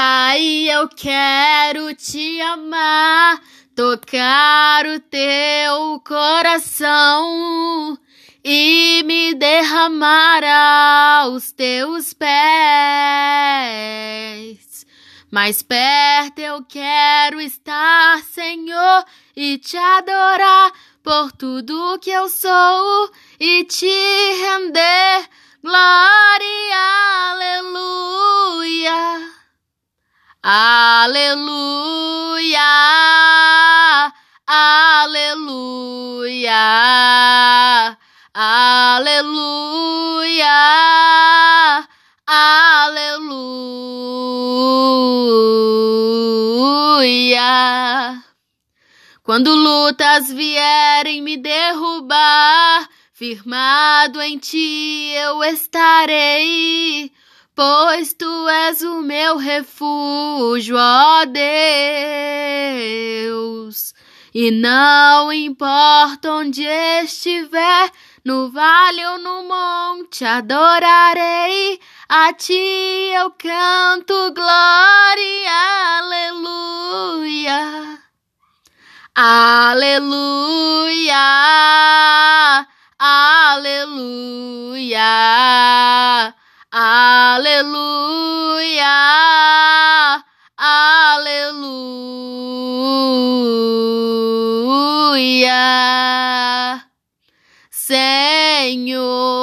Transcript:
Pai, eu quero te amar, tocar o teu coração e me derramar aos teus pés. Mais perto eu quero estar, Senhor, e te adorar por tudo que eu sou e te render glória, Aleluia, aleluia, aleluia, aleluia. Quando lutas vierem me derrubar, firmado em ti eu estarei pois tu és o meu refúgio, ó Deus. E não importa onde estiver, no vale ou no monte, adorarei. A ti eu canto glória, aleluia. Aleluia, Aleluia, aleluia, Senhor.